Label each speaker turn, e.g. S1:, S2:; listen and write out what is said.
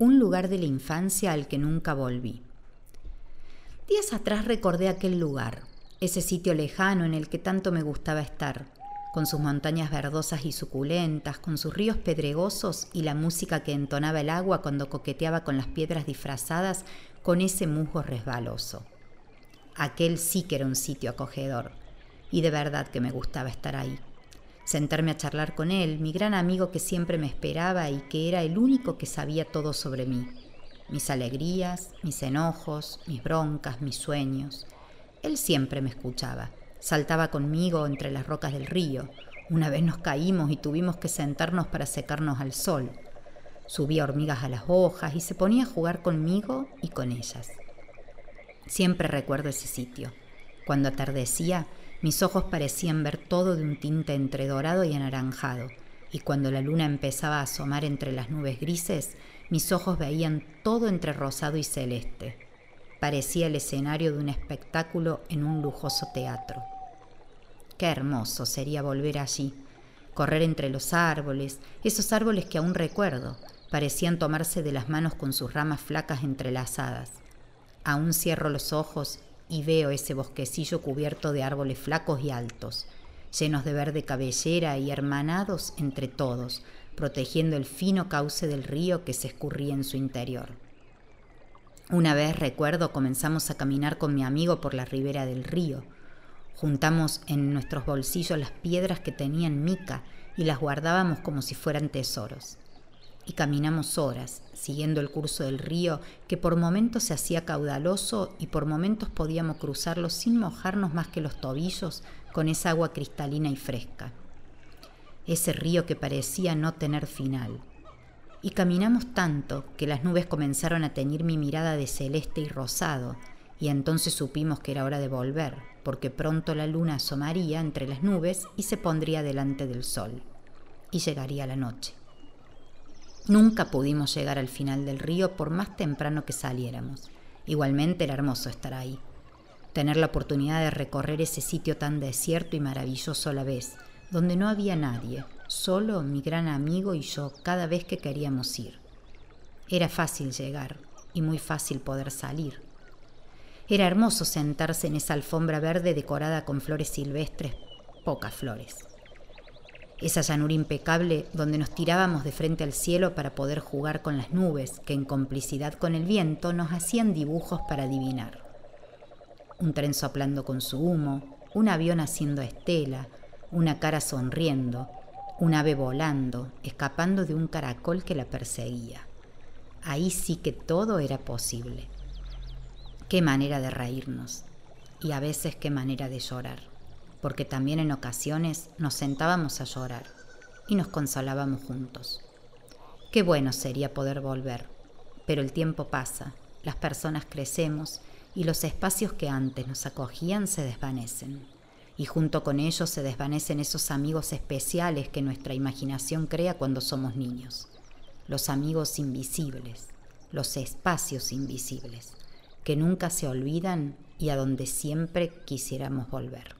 S1: un lugar de la infancia al que nunca volví. Días atrás recordé aquel lugar, ese sitio lejano en el que tanto me gustaba estar, con sus montañas verdosas y suculentas, con sus ríos pedregosos y la música que entonaba el agua cuando coqueteaba con las piedras disfrazadas con ese musgo resbaloso. Aquel sí que era un sitio acogedor, y de verdad que me gustaba estar ahí sentarme a charlar con él, mi gran amigo que siempre me esperaba y que era el único que sabía todo sobre mí, mis alegrías, mis enojos, mis broncas, mis sueños. Él siempre me escuchaba, saltaba conmigo entre las rocas del río. Una vez nos caímos y tuvimos que sentarnos para secarnos al sol. Subía hormigas a las hojas y se ponía a jugar conmigo y con ellas. Siempre recuerdo ese sitio. Cuando atardecía, mis ojos parecían ver todo de un tinte entre dorado y anaranjado, y cuando la luna empezaba a asomar entre las nubes grises, mis ojos veían todo entre rosado y celeste. Parecía el escenario de un espectáculo en un lujoso teatro. Qué hermoso sería volver allí, correr entre los árboles, esos árboles que aún recuerdo, parecían tomarse de las manos con sus ramas flacas entrelazadas. Aún cierro los ojos y veo ese bosquecillo cubierto de árboles flacos y altos, llenos de verde cabellera y hermanados entre todos, protegiendo el fino cauce del río que se escurría en su interior. Una vez, recuerdo, comenzamos a caminar con mi amigo por la ribera del río. Juntamos en nuestros bolsillos las piedras que tenían mica y las guardábamos como si fueran tesoros y caminamos horas, siguiendo el curso del río que por momentos se hacía caudaloso y por momentos podíamos cruzarlo sin mojarnos más que los tobillos con esa agua cristalina y fresca. Ese río que parecía no tener final. Y caminamos tanto que las nubes comenzaron a teñir mi mirada de celeste y rosado, y entonces supimos que era hora de volver, porque pronto la luna asomaría entre las nubes y se pondría delante del sol, y llegaría la noche. Nunca pudimos llegar al final del río por más temprano que saliéramos. Igualmente era hermoso estar ahí. Tener la oportunidad de recorrer ese sitio tan desierto y maravilloso a la vez, donde no había nadie, solo mi gran amigo y yo cada vez que queríamos ir. Era fácil llegar y muy fácil poder salir. Era hermoso sentarse en esa alfombra verde decorada con flores silvestres, pocas flores esa llanura impecable donde nos tirábamos de frente al cielo para poder jugar con las nubes que en complicidad con el viento nos hacían dibujos para adivinar. Un tren soplando con su humo, un avión haciendo estela, una cara sonriendo, un ave volando, escapando de un caracol que la perseguía. Ahí sí que todo era posible. Qué manera de reírnos y a veces qué manera de llorar porque también en ocasiones nos sentábamos a llorar y nos consolábamos juntos. Qué bueno sería poder volver, pero el tiempo pasa, las personas crecemos y los espacios que antes nos acogían se desvanecen. Y junto con ellos se desvanecen esos amigos especiales que nuestra imaginación crea cuando somos niños. Los amigos invisibles, los espacios invisibles, que nunca se olvidan y a donde siempre quisiéramos volver.